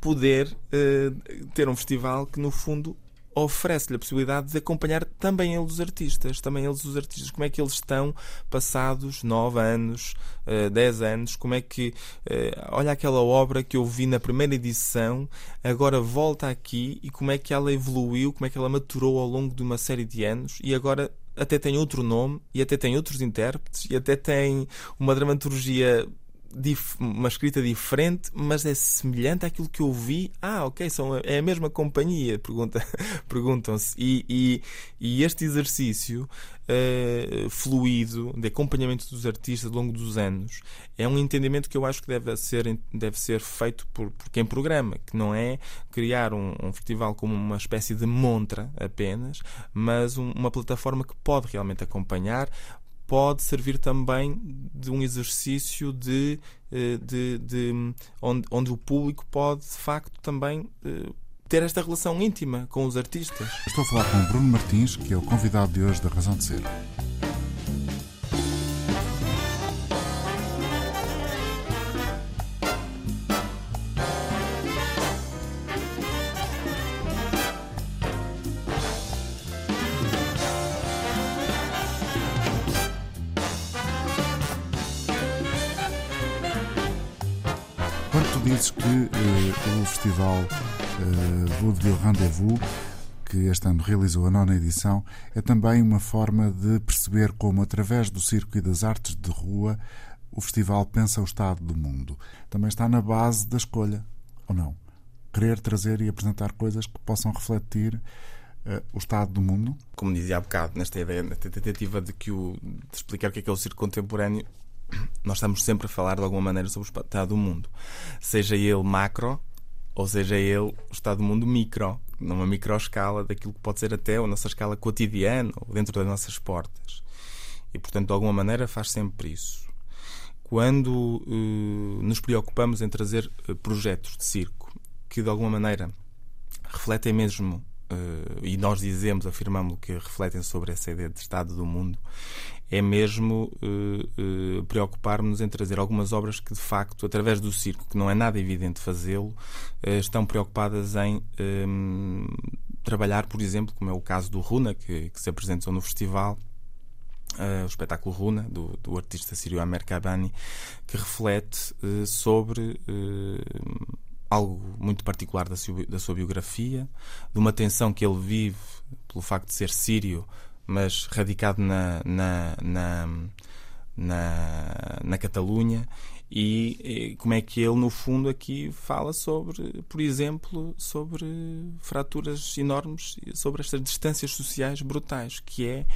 [SPEAKER 3] poder uh, ter um festival que, no fundo, oferece-lhe a possibilidade de acompanhar também eles os artistas, também eles os artistas, como é que eles estão passados 9 anos, uh, eh, 10 anos, como é que, uh, olha aquela obra que eu vi na primeira edição, agora volta aqui e como é que ela evoluiu, como é que ela maturou ao longo de uma série de anos e agora até tem outro nome e até tem outros intérpretes e até tem uma dramaturgia uma escrita diferente, mas é semelhante àquilo que eu vi. Ah, ok, são, é a mesma companhia, pergunta, perguntam-se. E, e, e, este exercício uh, fluido de acompanhamento dos artistas ao longo dos anos é um entendimento que eu acho que deve ser, deve ser feito por, por quem programa, que não é criar um, um festival como uma espécie de montra apenas, mas um, uma plataforma que pode realmente acompanhar pode servir também de um exercício de, eh, de, de onde, onde, o público pode de facto também eh, ter esta relação íntima com os artistas.
[SPEAKER 2] Estou a falar com Bruno Martins, que é o convidado de hoje da Razão de Ser. Dizes que uh, o festival uh, Vaudeville Rendezvous, que este ano realizou a nona edição, é também uma forma de perceber como, através do circo e das artes de rua, o festival pensa o estado do mundo. Também está na base da escolha, ou não? Querer trazer e apresentar coisas que possam refletir uh, o estado do mundo?
[SPEAKER 3] Como dizia há bocado, nesta ideia, nesta tentativa de, que o, de explicar o que é, que é o circo contemporâneo, nós estamos sempre a falar de alguma maneira sobre o estado do mundo, seja ele macro ou seja ele o estado do mundo micro, numa microescala daquilo que pode ser até a nossa escala cotidiana ou dentro das nossas portas. E portanto, de alguma maneira, faz sempre isso. Quando uh, nos preocupamos em trazer uh, projetos de circo que de alguma maneira refletem mesmo uh, e nós dizemos, afirmamos que refletem sobre essa ideia de estado do mundo, é mesmo uh, uh, preocupar-nos em trazer algumas obras que, de facto, através do circo, que não é nada evidente fazê-lo, uh, estão preocupadas em um, trabalhar, por exemplo, como é o caso do Runa, que, que se apresentou no festival, Uh, o espetáculo Runa, do, do artista sírio Amer Kabani, que reflete uh, sobre uh, algo muito particular da sua biografia, de uma tensão que ele vive pelo facto de ser sírio mas radicado na, na, na, na, na Catalunha. E, e, como é que ele no fundo aqui fala sobre, por exemplo, sobre fraturas enormes, sobre estas distâncias sociais brutais, que é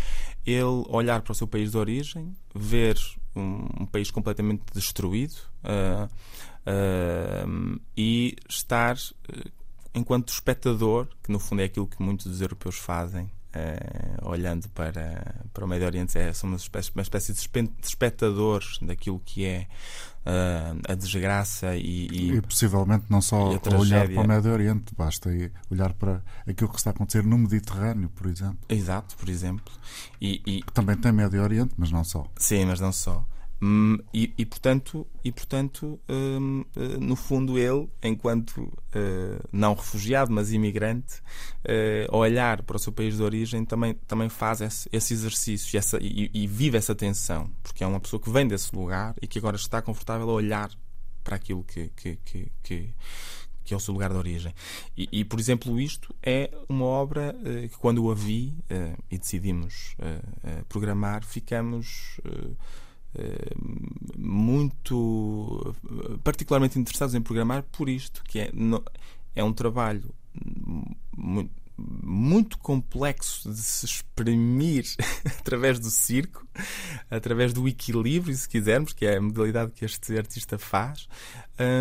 [SPEAKER 3] ele olhar para o seu país de origem, ver um, um país completamente destruído uh, uh, e estar uh, enquanto espectador, que no fundo é aquilo que muitos dos europeus fazem, Uh, olhando para, para o Médio Oriente, é, somos uma espécie, de espectadores daquilo que é uh, a desgraça e,
[SPEAKER 2] e, e, possivelmente não só olhar para o Médio Oriente, basta olhar para aquilo que está a acontecer no Mediterrâneo, por exemplo.
[SPEAKER 3] Exato, por exemplo. E, e...
[SPEAKER 2] Também tem Médio Oriente, mas não só.
[SPEAKER 3] Sim, mas não só. Hum, e, e, portanto, e, portanto hum, eh, no fundo, ele, enquanto uh, não refugiado, mas imigrante, uh, olhar para o seu país de origem, também, também faz esse, esse exercício e, essa, e, e, vive essa tensão, porque é uma pessoa que vem desse lugar e que agora está confortável a olhar para aquilo que, que, que, que que é o seu lugar de origem. E, e por exemplo, isto é uma obra que, quando a vi e decidimos programar, ficamos eh, muito particularmente interessados em programar por isto que é é um trabalho muito, muito complexo de se exprimir através do circo, através do equilíbrio, se quisermos, que é a modalidade que este artista faz,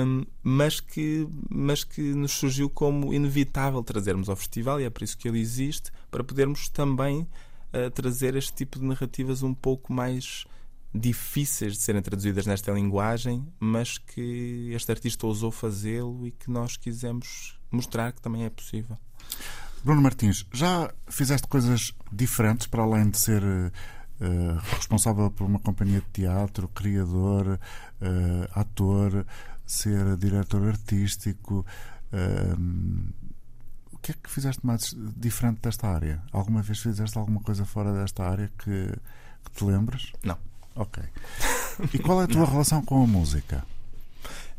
[SPEAKER 3] um, mas, que, mas que nos surgiu como inevitável trazermos ao festival, e é por isso que ele existe, para podermos também uh, trazer este tipo de narrativas um pouco mais difíceis de serem traduzidas nesta linguagem, mas que este artista ousou fazê-lo e que nós quisemos mostrar que também é possível.
[SPEAKER 2] Bruno Martins, já fizeste coisas diferentes para além de ser uh, responsável por uma companhia de teatro, criador, uh, ator, ser diretor artístico? Uh, o que é que fizeste mais diferente desta área? Alguma vez fizeste alguma coisa fora desta área que, que te lembras?
[SPEAKER 3] Não.
[SPEAKER 2] Ok. E qual é a tua relação com a música?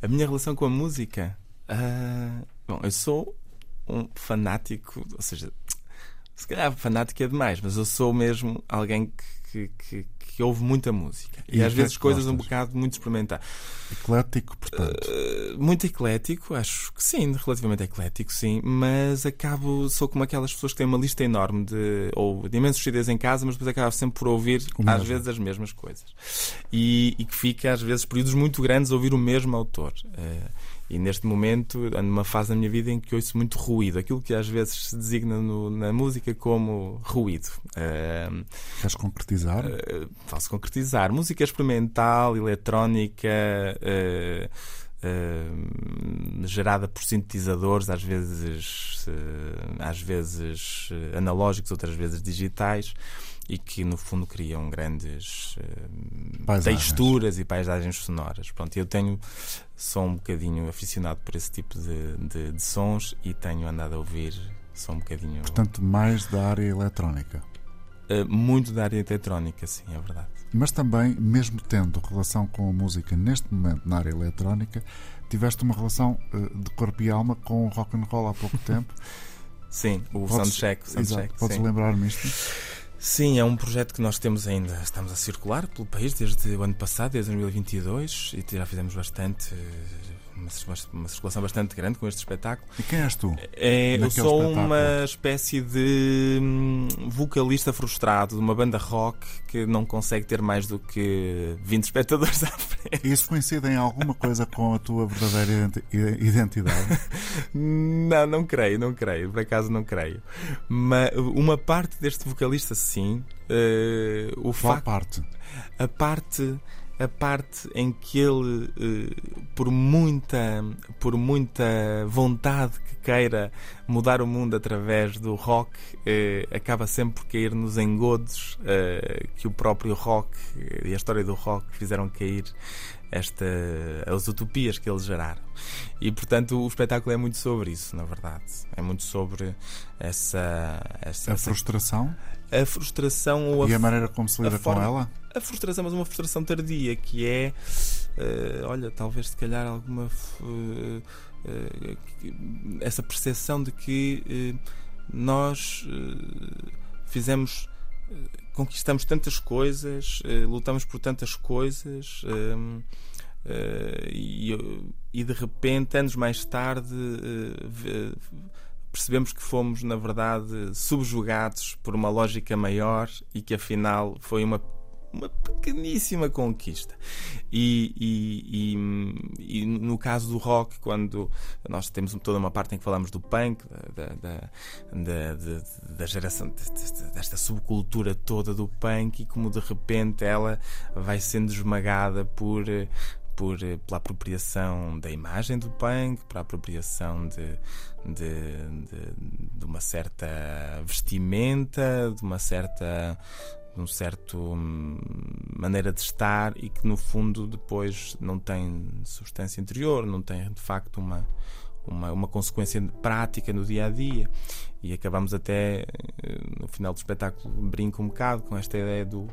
[SPEAKER 3] A minha relação com a música? Uh, bom, eu sou um fanático, ou seja, se calhar fanático é demais, mas eu sou mesmo alguém que, que, que ouve muita música. E, e às vezes coisas gostas? um bocado muito experimentar.
[SPEAKER 2] Eclético, portanto.
[SPEAKER 3] Uh, muito eclético, acho que sim, relativamente eclético, sim, mas acabo, sou como aquelas pessoas que têm uma lista enorme de, ou de imensos CDs em casa, mas depois acabo sempre por ouvir, às vezes, as mesmas coisas. E, e, que fica, às vezes, períodos muito grandes a ouvir o mesmo autor. Uh, e neste momento ando numa fase da minha vida em que ouço muito ruído, aquilo que às vezes se designa no, na música como ruído.
[SPEAKER 2] Uh, Queres concretizar?
[SPEAKER 3] Uh, posso concretizar. Música experimental, eletrónica. Uh, Uh, gerada por sintetizadores, às vezes, uh, às vezes analógicos, outras vezes digitais, e que no fundo criam grandes texturas e paisagens sonoras. Pronto, eu tenho sou um bocadinho aficionado por esse tipo de, de, de sons e tenho andado a ouvir sou um bocadinho.
[SPEAKER 2] Portanto, mais da área eletrónica.
[SPEAKER 3] uh, muito da área eletrónica, sim, é verdade.
[SPEAKER 2] Mas também, mesmo tendo relação com a música neste momento na área eletrónica, tiveste uma relação uh, de corpo e alma com o rock and roll há pouco tempo.
[SPEAKER 3] Sim, o podes, soundcheck. soundcheck
[SPEAKER 2] exato, podes lembrar-me isto?
[SPEAKER 3] Sim, é um projeto que nós temos ainda, estamos a circular pelo país desde o ano passado, desde 2022, e já fizemos bastante uma, circulação bastante grande com este espetáculo.
[SPEAKER 2] E quem és tu?
[SPEAKER 3] É, eu sou espetáculo? uma espécie de hum, vocalista frustrado de uma banda rock que não consegue ter mais do que 20 espectadores à frente.
[SPEAKER 2] Isso coincide em alguma coisa com a tua verdadeira identidade?
[SPEAKER 3] não, não creio, não creio. Por acaso não creio. Mas uma parte deste vocalista, sim. Uh, o
[SPEAKER 2] Qual facto, parte?
[SPEAKER 3] A parte a parte em que ele, eh, por muita, por muita vontade que queira mudar o mundo através do rock, eh, acaba sempre por cair nos engodos eh, que o próprio rock e a história do rock fizeram cair esta, as utopias que eles geraram. E portanto o espetáculo é muito sobre isso, na verdade. É muito sobre essa. essa
[SPEAKER 2] a frustração?
[SPEAKER 3] A frustração ou a,
[SPEAKER 2] e a maneira como se lida com ela?
[SPEAKER 3] A frustração, mas uma frustração tardia, que é, uh, olha, talvez se calhar alguma. Uh, essa percepção de que nós fizemos. conquistamos tantas coisas, lutamos por tantas coisas. E, e, de repente, anos mais tarde, percebemos que fomos, na verdade, subjugados por uma lógica maior e que afinal foi uma uma pequeníssima conquista. E, e, e, e, no caso do rock, quando nós temos toda uma parte em que falamos do punk, da, da, da, da geração, desta subcultura toda do punk, e como de repente ela vai sendo esmagada por por, pela apropriação da imagem do punk, pela apropriação de, de, de, de, uma certa vestimenta, de uma certa um certo hum, maneira de estar e que no fundo depois não tem substância interior, não tem de facto uma uma, uma consequência prática no dia a dia e acabamos até eh, no final do espetáculo brinco um bocado com esta ideia do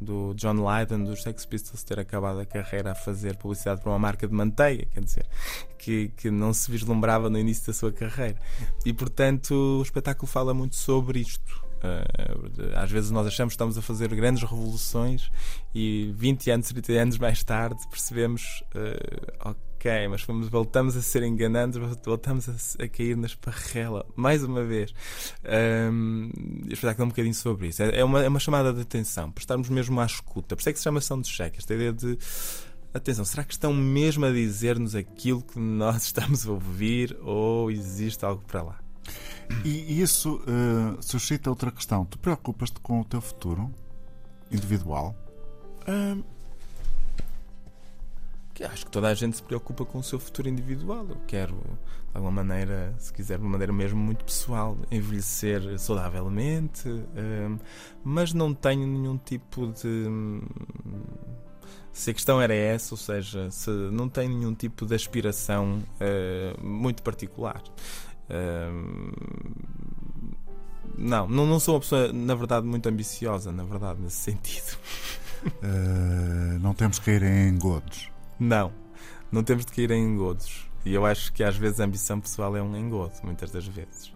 [SPEAKER 3] do John Lydon dos Sex Pistols ter acabado a carreira a fazer publicidade para uma marca de manteiga, quer dizer, que, que não se vislumbrava no início da sua carreira. E portanto o espetáculo fala muito sobre isto, às vezes nós achamos que estamos a fazer grandes revoluções e 20 anos, 30 anos mais tarde percebemos, uh, ok, mas fomos, voltamos a ser enganados, voltamos a, a cair na esparrela, mais uma vez. Um, o espetáculo é um bocadinho sobre isso. É, é, uma, é uma chamada de atenção, para estarmos mesmo à escuta. Por isso é que se chama ação de cheque, esta ideia de atenção, será que estão mesmo a dizer-nos aquilo que nós estamos a ouvir ou existe algo para lá?
[SPEAKER 2] E isso uh, suscita outra questão. Tu preocupas-te com o teu futuro individual? Um,
[SPEAKER 3] acho que toda a gente se preocupa com o seu futuro individual. Eu quero, de alguma maneira, se quiser, de uma maneira mesmo muito pessoal, envelhecer saudavelmente, mas não tenho nenhum tipo de. Se a questão era essa, ou seja, se não tenho nenhum tipo de aspiração muito particular não, não, não sou uma pessoa, na verdade, muito ambiciosa, na verdade, nesse sentido.
[SPEAKER 2] Uh, não temos que ir em engodos.
[SPEAKER 3] Não, não temos de cair em engodos. E eu acho que às vezes a ambição pessoal é um engodo, muitas das vezes.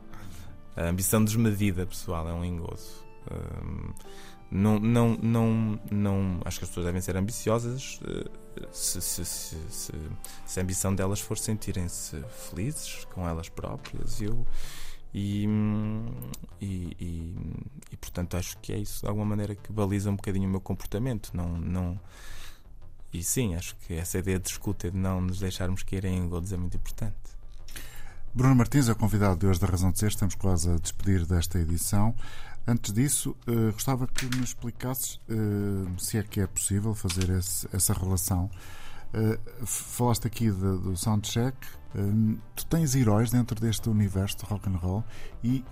[SPEAKER 3] A ambição desmedida pessoal é um engodo. Não, não, não, não, acho que as pessoas devem ser ambiciosas uh, se, se, se, se, a ambição delas for sentirem-se felizes com elas próprias. Eu, e, e, e, e, portanto acho que é isso de alguma maneira que baliza um bocadinho o meu comportamento. Não, não, e sim, acho que essa ideia de escuta, de não nos deixarmos cair em engodos, é muito importante.
[SPEAKER 2] Bruno Martins é o convidado de hoje da Razão de Ser. Estamos quase a despedir desta edição. Antes disso, uh, gostava que me explicasses uh, se é que é possível fazer esse, essa relação. Uh, falaste aqui de, do soundcheck. tu tens heróis dentro deste universo de rock and roll e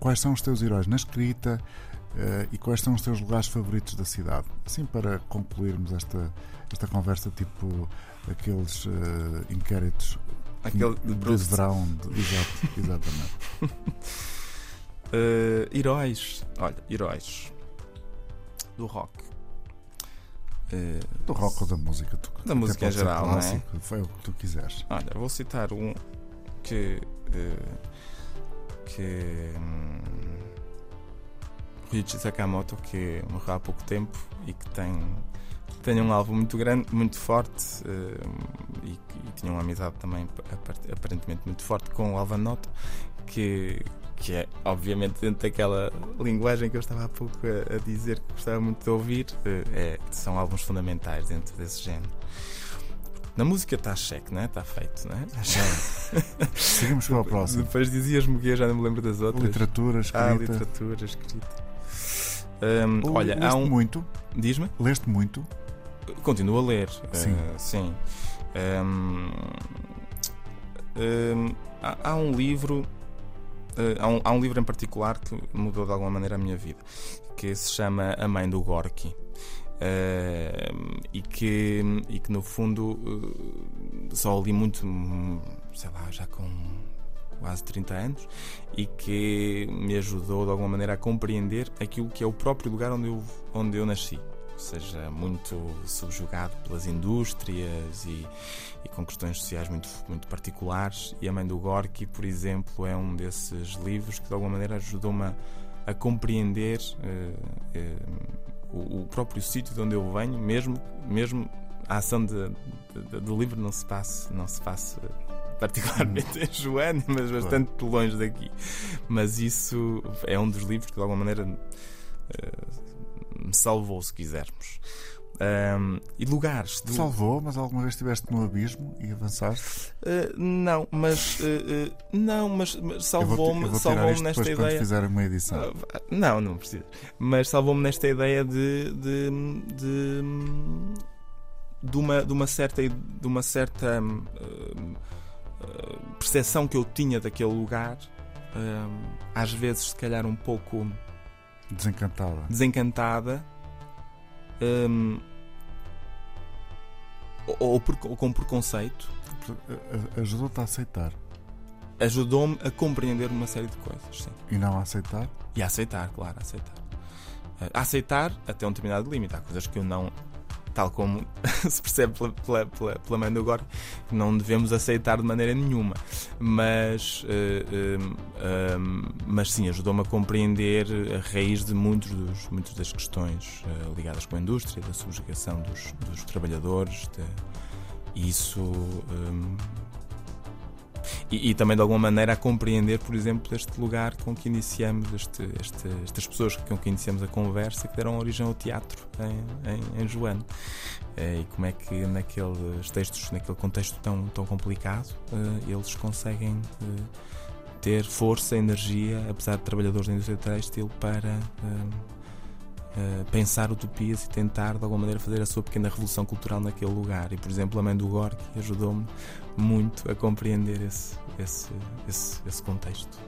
[SPEAKER 2] quais são os teus heróis na escrita e quais são os teus lugares favoritos da cidade? Assim para concluirmos esta, esta conversa, tipo aqueles inquéritos
[SPEAKER 3] Aquele
[SPEAKER 2] de, de verão, de, exato, exatamente.
[SPEAKER 3] Uh, heróis. Olha, heróis. Do rock.
[SPEAKER 2] Uh, do rock ou da música? Tu,
[SPEAKER 3] da música em geral, clássico,
[SPEAKER 2] não é? Foi o que tu quiseres.
[SPEAKER 3] Olha, vou citar um que. Uh, que. Um, Ryuichi Sakamoto, que morreu há pouco tempo e que tem tem um álbum muito grande, muito forte e, e, tinha uma amizade também aparentemente muito forte com o Alvan Noto, que, que é obviamente dentro daquela linguagem que eu estava há pouco a, a dizer que gostava muito de ouvir, uh, é, são álbuns fundamentais dentro desse género. Na música está cheque, né? Está feito, né?
[SPEAKER 2] Seguimos para o próximo.
[SPEAKER 3] Depois dizias-me que eu já não me lembro das outras.
[SPEAKER 2] Literatura, escrita. Ah,
[SPEAKER 3] literatura, escrita. Um, olha, há um.
[SPEAKER 2] muito?
[SPEAKER 3] Diz-me?
[SPEAKER 2] Leste muito?
[SPEAKER 3] Continuo a ler.
[SPEAKER 2] Sim.
[SPEAKER 3] Uh, sim. Um, um, há, há, um livro. Uh, há, um, há, um, livro em particular que mudou de alguma maneira a minha vida, que se chama A Mãe do Gorky. Uh, e, que, e que no fundo só li muito, sei lá, já com quase 30 anos e que me ajudou de alguma maneira a compreender aquilo que é o próprio lugar onde eu, onde eu nasci seja muito subjugado pelas indústrias e, e, com questões sociais muito, muito particulares. E A Mãe do Gorky, por exemplo, é um desses livros que de alguma maneira ajudou-me a, a, compreender uh, uh, o, o, próprio sítio de onde eu venho, mesmo, mesmo a ação de, de, do livro não se passe, não se passe particularmente em Joana, mas bastante claro. longe daqui. Mas isso é um dos livros que de alguma maneira. Uh, me salvou, se quisermos. Um, e lugares.
[SPEAKER 2] Do... Salvou, mas alguma vez estiveste no abismo e avançaste?
[SPEAKER 3] Uh, não, mas uh, uh, não, mas, mas salvou-me salvou nesta
[SPEAKER 2] ideia. Quando fizer uma edição.
[SPEAKER 3] não, não precisa. Mas salvou-me nesta ideia de, de, de, de, uma, de uma certa de uma certa percepção que eu tinha daquele lugar, às vezes se calhar um pouco
[SPEAKER 2] Desencantada.
[SPEAKER 3] Desencantada. Um, ou, por, ou, com preconceito.
[SPEAKER 2] Ajudou-te a aceitar.
[SPEAKER 3] Ajudou-me a compreender uma série de coisas, sim.
[SPEAKER 2] E não a aceitar?
[SPEAKER 3] E a aceitar, claro, a aceitar. A aceitar até um determinado limite. Há coisas que eu não tal como se percebe pela, pela, pela, pela mãe do Gore, não devemos aceitar de maneira nenhuma. Mas, uh, uh, uh, mas sim, ajudou-me a compreender a raiz de muitos dos, muitas das questões eh, ligadas com a indústria, da subjugação dos, dos trabalhadores. De, isso e, e, também de alguma maneira a compreender, por exemplo, este lugar com que iniciamos, este, este, estas pessoas com que iniciamos a conversa que deram origem ao teatro em, em, em Joano. Eh, e como é que naqueles textos, naquele contexto tão, tão complicado, eh, eles conseguem eh, ter força, energia, apesar de trabalhadores da indústria têxtil, para Uh, pensar utopias e tentar de alguma maneira fazer a sua pequena revolução cultural naquele lugar. E, por exemplo, a mãe do Gorky ajudou-me muito a compreender esse, esse, esse, esse contexto.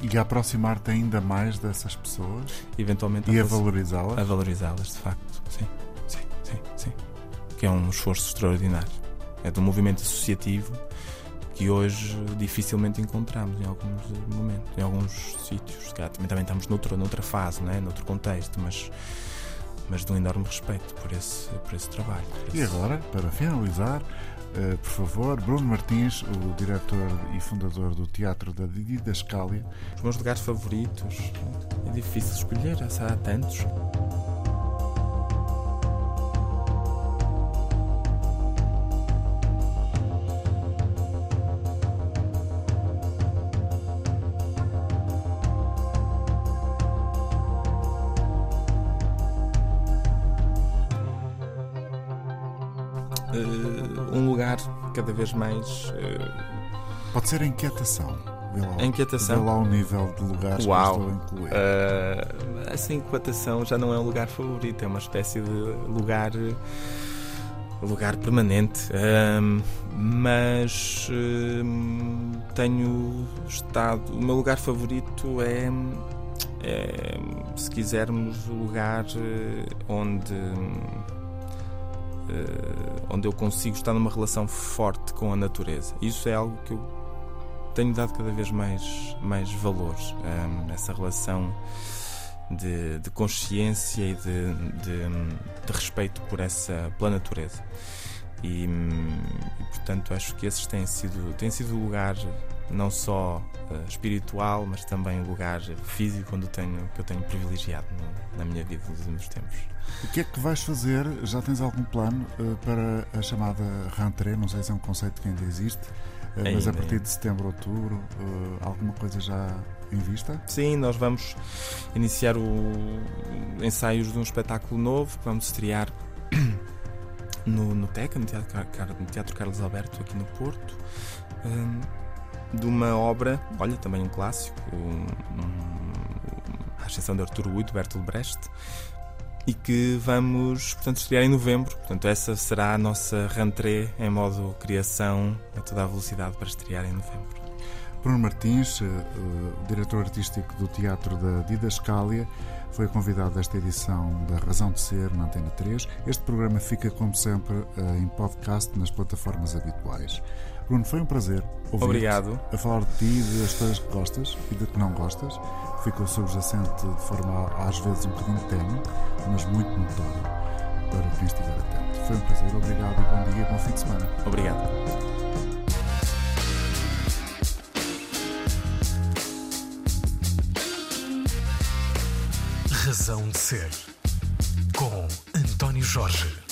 [SPEAKER 2] E a aproximar-te ainda mais dessas pessoas?
[SPEAKER 3] Eventualmente.
[SPEAKER 2] E a, valorizá-las?
[SPEAKER 3] A valorizá-las, de facto. Sim, sim, sim, sim. Que é um esforço extraordinário. É de um movimento associativo que hoje dificilmente encontramos em alguns momentos, em alguns sítios. Também, também estamos noutra, noutra fase, né? noutro contexto, mas, mas de um enorme respeito por esse, por esse trabalho. Por
[SPEAKER 2] e
[SPEAKER 3] esse...
[SPEAKER 2] agora, para finalizar, Uh, por favor, Bruno Martins, o diretor e fundador do Teatro da Didascália.
[SPEAKER 3] Os meus lugares favoritos. É difícil escolher, há tantos. Cada vez mais. Uh...
[SPEAKER 2] Pode ser a inquietação. Vê lá,
[SPEAKER 3] a inquietação.
[SPEAKER 2] Vê lá o nível de lugares
[SPEAKER 3] Uau.
[SPEAKER 2] que estou a incluir.
[SPEAKER 3] Uh, essa inquietação já não é um lugar favorito, é uma espécie de lugar lugar permanente. mas tenho estado. O meu lugar favorito é, é se quisermos, o lugar onde uh, onde eu consigo estar numa relação forte com a natureza. Isso é algo que eu tenho dado cada vez mais, mais valor um, nessa relação de, de consciência e de, de, de, respeito por essa pela natureza. E, e, portanto acho que esses têm sido, têm sido o lugar não só uh, espiritual, mas também o lugar físico onde eu tenho, que eu tenho privilegiado no, na minha vida nos últimos tempos.
[SPEAKER 2] O que é que vais fazer? Já tens algum plano uh, para a chamada rentrée? Não sei se é um conceito que ainda existe, uh, mas a partir de setembro, outubro, alguma coisa já em vista?
[SPEAKER 3] Sim, nós vamos iniciar o ensaios de um espetáculo novo que vamos estrear no, no TECA, no Teatro, no Teatro Carlos Alberto, aqui no Porto. Um, de uma obra, olha, também um clássico, um, um, a exceção de Arturo Uito, Bertolt Brecht, e que vamos, portanto, estrear em novembro. Portanto, essa será a nossa rentrée em modo criação a toda a velocidade para estrear em novembro.
[SPEAKER 2] Bruno Martins, uh, diretor artístico do Teatro da Didascália, foi convidado desta edição da Razão de Ser na Antena 3. Este programa fica, como sempre, uh, em podcast nas plataformas habituais. Bruno, foi um prazer ouvir
[SPEAKER 3] Obrigado.
[SPEAKER 2] a falar de ti e das coisas que gostas e de que não gostas. Ficou subjacente de forma às vezes um bocadinho tenue, mas muito notório para quem estiver atento. Foi um prazer, obrigado e bom dia e bom fim de semana.
[SPEAKER 3] Obrigado.
[SPEAKER 1] Razão de Ser, com António Jorge.